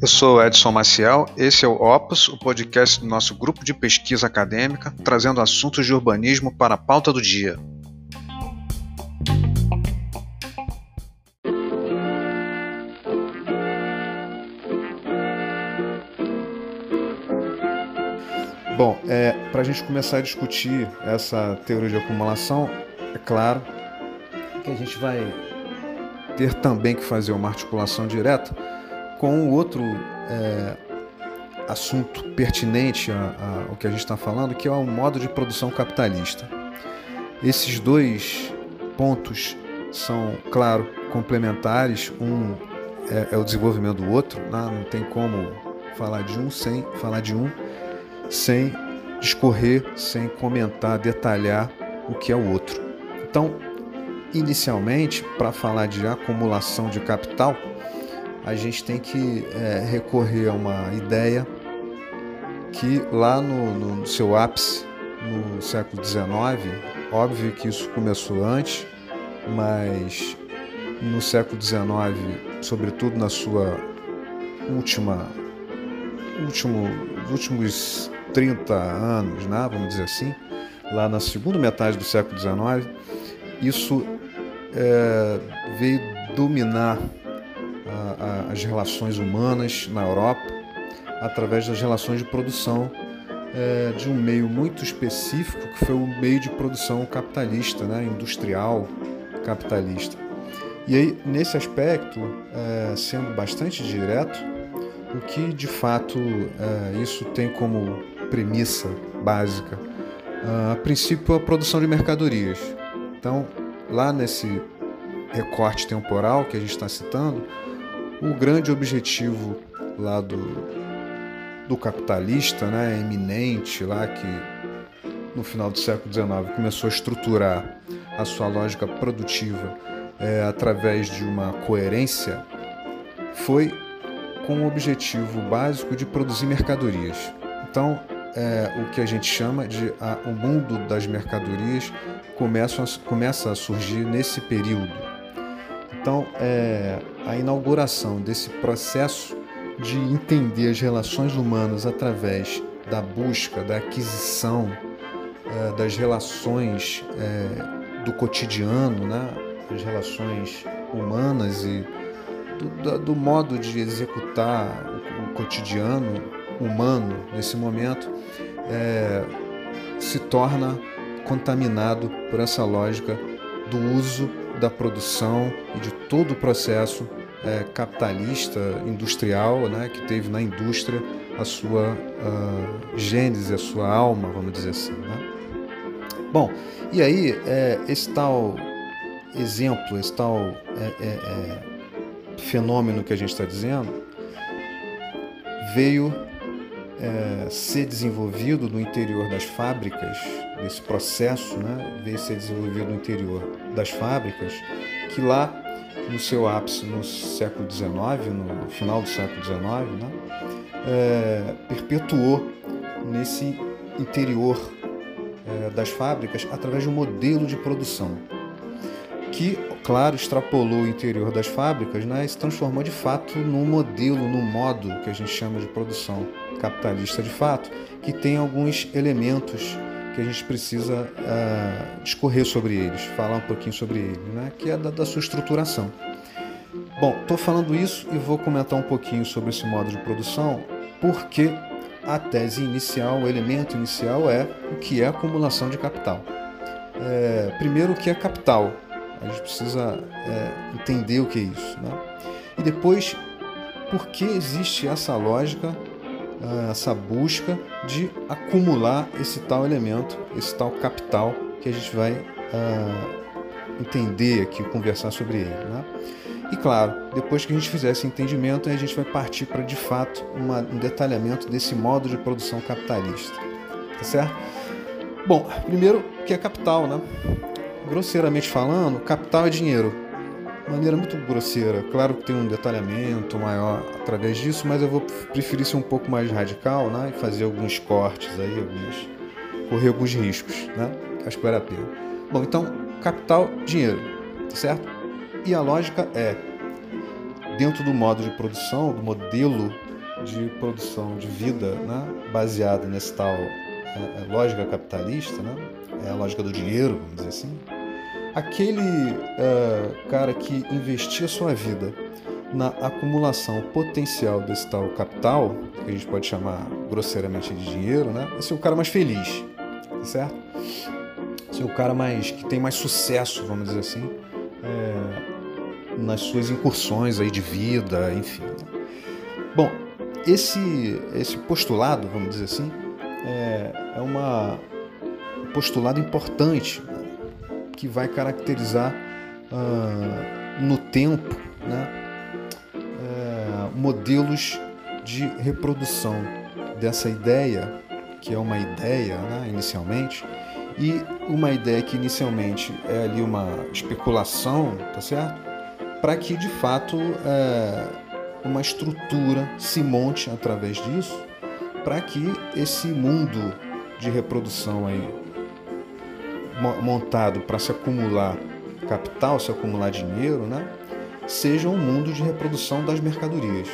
Eu sou Edson Maciel, esse é o Opus, o podcast do nosso grupo de pesquisa acadêmica, trazendo assuntos de urbanismo para a pauta do dia. Bom, é, para a gente começar a discutir essa teoria de acumulação, é claro que a gente vai ter também que fazer uma articulação direta com outro é, assunto pertinente ao que a gente está falando, que é o modo de produção capitalista. Esses dois pontos são, claro, complementares. Um é, é o desenvolvimento do outro, né? não tem como falar de um sem falar de um, sem discorrer, sem comentar, detalhar o que é o outro. Então, inicialmente, para falar de acumulação de capital, a gente tem que é, recorrer a uma ideia que lá no, no seu ápice, no século XIX, óbvio que isso começou antes, mas no século XIX, sobretudo na sua última, último, últimos 30 anos, né, vamos dizer assim, lá na segunda metade do século XIX, isso é, veio dominar a, a, as relações humanas na Europa através das relações de produção é, de um meio muito específico que foi o meio de produção capitalista, né, industrial capitalista. E aí, nesse aspecto, é, sendo bastante direto, o que de fato é, isso tem como premissa básica? a princípio, a produção de mercadorias. Então, lá nesse recorte temporal que a gente está citando, o grande objetivo lá do, do capitalista, né, eminente, lá que no final do século XIX começou a estruturar a sua lógica produtiva é, através de uma coerência, foi com o objetivo básico de produzir mercadorias. Então, é, o que a gente chama de a, o mundo das mercadorias começa a, começa a surgir nesse período então, é, a inauguração desse processo de entender as relações humanas através da busca, da aquisição é, das relações é, do cotidiano, né? as relações humanas e do, do modo de executar o, o, cotidiano humano nesse momento, é, se torna contaminado por essa lógica do uso da produção e de todo o processo é, capitalista, industrial, né, que teve na indústria a sua uh, gênese, a sua alma, vamos dizer assim. Né? Bom, e aí é, esse tal exemplo, esse tal é, é, é fenômeno que a gente está dizendo, veio é, ser desenvolvido no interior das fábricas, desse processo, né, veio ser desenvolvido no interior das fábricas, que lá no seu ápice no século XIX, no final do século XIX, né, é, perpetuou nesse interior é, das fábricas através de um modelo de produção que, claro, extrapolou o interior das fábricas né, e se transformou de fato num modelo, num modo que a gente chama de produção capitalista de fato, que tem alguns elementos que a gente precisa uh, discorrer sobre eles, falar um pouquinho sobre eles, né? que é da, da sua estruturação. Bom, estou falando isso e vou comentar um pouquinho sobre esse modo de produção, porque a tese inicial, o elemento inicial é o que é acumulação de capital. É, primeiro, o que é capital? A gente precisa é, entender o que é isso. Né? E depois, por que existe essa lógica ah, essa busca de acumular esse tal elemento, esse tal capital que a gente vai uh, entender aqui, conversar sobre ele. Né? E claro, depois que a gente fizer esse entendimento, a gente vai partir para de fato uma, um detalhamento desse modo de produção capitalista. Tá certo? Bom, primeiro, que é capital, né? Grosseiramente falando, capital é dinheiro maneira muito grosseira. Claro que tem um detalhamento maior através disso, mas eu vou preferir ser um pouco mais radical né? e fazer alguns cortes aí, alguns, correr alguns riscos. Né? Acho que vale a pena. Bom, então, capital, dinheiro, tá certo? E a lógica é, dentro do modo de produção, do modelo de produção de vida, né, baseado nesse tal é, é, lógica capitalista, né, é a lógica do dinheiro, vamos dizer assim, aquele é, cara que investia sua vida na acumulação potencial desse tal capital, que a gente pode chamar grosseiramente de dinheiro, né, esse é o cara mais feliz, tá certo? Esse é o cara mais que tem mais sucesso, vamos dizer assim, é, nas suas incursões aí de vida, enfim. Bom, esse, esse postulado, vamos dizer assim, é, é uma, um postulado importante que vai caracterizar uh, no tempo né, é, modelos de reprodução dessa ideia, que é uma ideia né, inicialmente, e uma ideia que inicialmente é ali uma especulação, tá certo? Para que de fato é, uma estrutura se monte através disso para que esse mundo de reprodução aí montado para se acumular capital, se acumular dinheiro, né, seja um mundo de reprodução das mercadorias.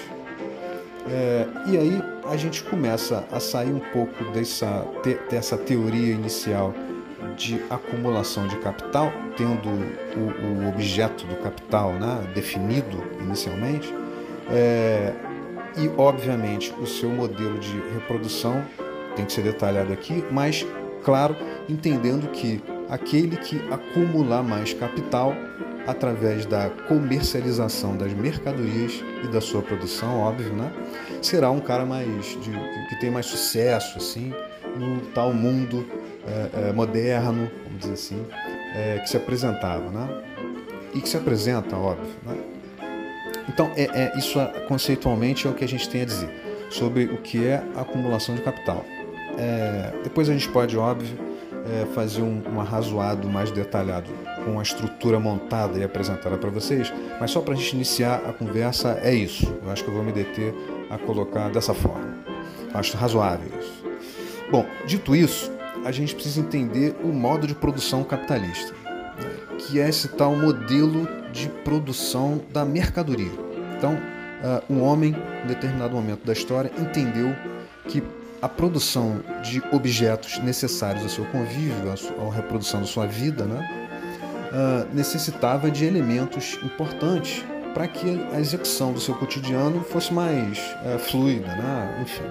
É, e aí a gente começa a sair um pouco dessa, dessa teoria inicial de acumulação de capital, tendo o, o objeto do capital né, definido inicialmente, é, e, obviamente, o seu modelo de reprodução tem que ser detalhado aqui, mas, claro, entendendo que aquele que acumular mais capital através da comercialização das mercadorias e da sua produção, óbvio, né? Será um cara mais de, que tem mais sucesso, assim, no tal mundo é, é, moderno, vamos dizer assim, é, que se apresentava, né? E que se apresenta, óbvio, né? Então, é, é, isso conceitualmente é o que a gente tem a dizer sobre o que é acumulação de capital. É, depois a gente pode, óbvio, é, fazer um, um arrazoado mais detalhado com a estrutura montada e apresentada para vocês, mas só para a gente iniciar a conversa é isso. Eu acho que eu vou me deter a colocar dessa forma. Acho razoável isso. Bom, dito isso, a gente precisa entender o modo de produção capitalista, que é esse tal modelo de produção da mercadoria. Então, uh, um homem, em determinado momento da história, entendeu que a produção de objetos necessários ao seu convívio, à reprodução da sua vida, né, uh, necessitava de elementos importantes para que a execução do seu cotidiano fosse mais uh, fluida, né, enfim.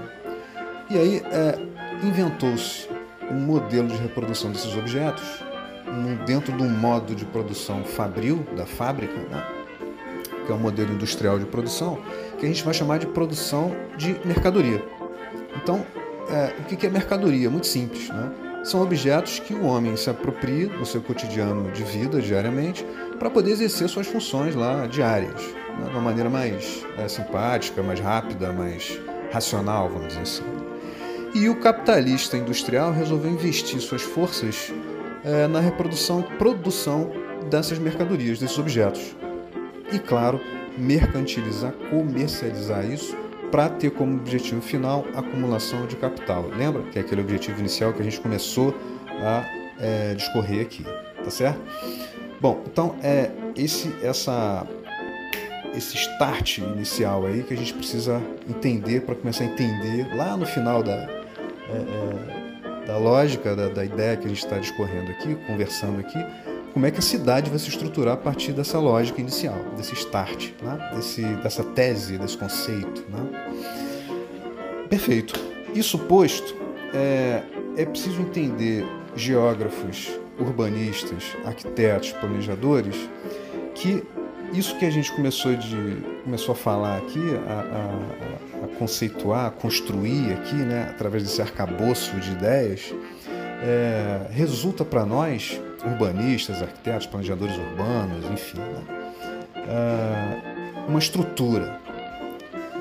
E aí uh, inventou-se um modelo de reprodução desses objetos dentro de um modo de produção fabril, da fábrica, né? que é um modelo industrial de produção, que a gente vai chamar de produção de mercadoria. Então, é, o que é mercadoria? Muito simples. Né? São objetos que o homem se apropria no seu cotidiano de vida, diariamente, para poder exercer suas funções lá diárias, né? de uma maneira mais é, simpática, mais rápida, mais racional, vamos dizer assim. E o capitalista industrial resolveu investir suas forças é, na reprodução e produção dessas mercadorias, desses objetos. E, claro, mercantilizar, comercializar isso para ter como objetivo final a acumulação de capital. Lembra que é aquele objetivo inicial que a gente começou a é, discorrer aqui, tá certo? Bom, então é esse essa esse start inicial aí que a gente precisa entender para começar a entender lá no final da é, é, da lógica, da, da ideia que a gente está discorrendo aqui, conversando aqui, como é que a cidade vai se estruturar a partir dessa lógica inicial, desse start, né? desse, dessa tese, desse conceito. Né? Perfeito. Isso posto, é, é preciso entender geógrafos, urbanistas, arquitetos, planejadores, que isso que a gente começou, de, começou a falar aqui, a, a, a conceituar, a construir aqui, né, através desse arcabouço de ideias, é, resulta para nós, urbanistas, arquitetos, planejadores urbanos, enfim, né, é, uma estrutura.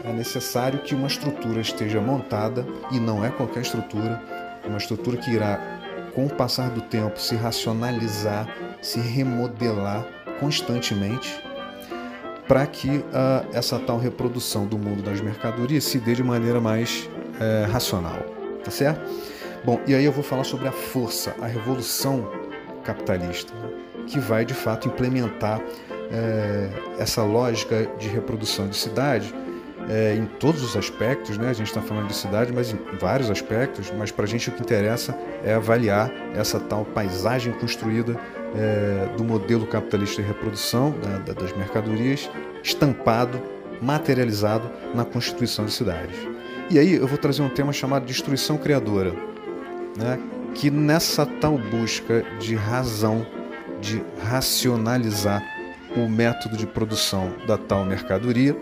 É necessário que uma estrutura esteja montada, e não é qualquer estrutura, uma estrutura que irá, com o passar do tempo, se racionalizar, se remodelar constantemente para que uh, essa tal reprodução do mundo das mercadorias se dê de maneira mais uh, racional, tá certo? Bom, e aí eu vou falar sobre a força, a revolução capitalista, que vai de fato implementar é, essa lógica de reprodução de cidade é, em todos os aspectos, né? a gente está falando de cidade, mas em vários aspectos, mas para a gente o que interessa é avaliar essa tal paisagem construída é, do modelo capitalista de reprodução da, da, das mercadorias, estampado, materializado na constituição de cidades. E aí eu vou trazer um tema chamado destruição criadora, né? que nessa tal busca de razão, de racionalizar o método de produção da tal mercadoria,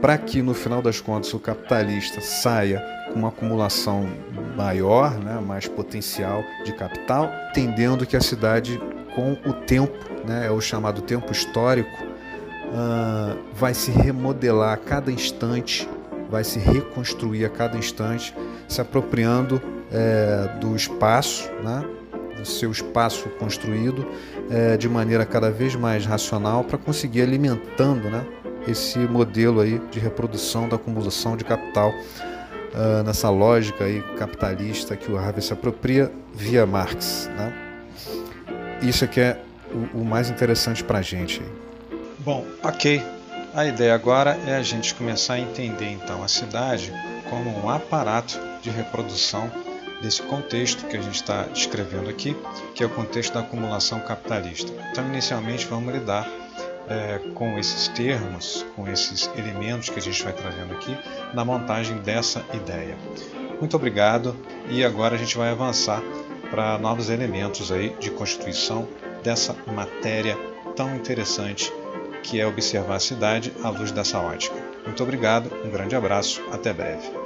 para que no final das contas o capitalista saia com uma acumulação maior, né, mais potencial de capital, entendendo que a cidade, com o tempo, né, é o chamado tempo histórico, uh, vai se remodelar a cada instante, vai se reconstruir a cada instante, se apropriando é, do espaço, né, do seu espaço construído, é, de maneira cada vez mais racional para conseguir alimentando, né, esse modelo aí de reprodução da acumulação de capital uh, nessa lógica aí capitalista que o Harvey se apropria via Marx. Né? Isso é que é o, o mais interessante para a gente. Bom, ok. A ideia agora é a gente começar a entender então a cidade como um aparato de reprodução desse contexto que a gente está descrevendo aqui, que é o contexto da acumulação capitalista. Então, inicialmente, vamos lidar é, com esses termos, com esses elementos que a gente vai trazendo aqui na montagem dessa ideia. Muito obrigado e agora a gente vai avançar para novos elementos aí de constituição dessa matéria tão interessante que é observar a cidade à luz dessa ótica. Muito obrigado, um grande abraço, até breve.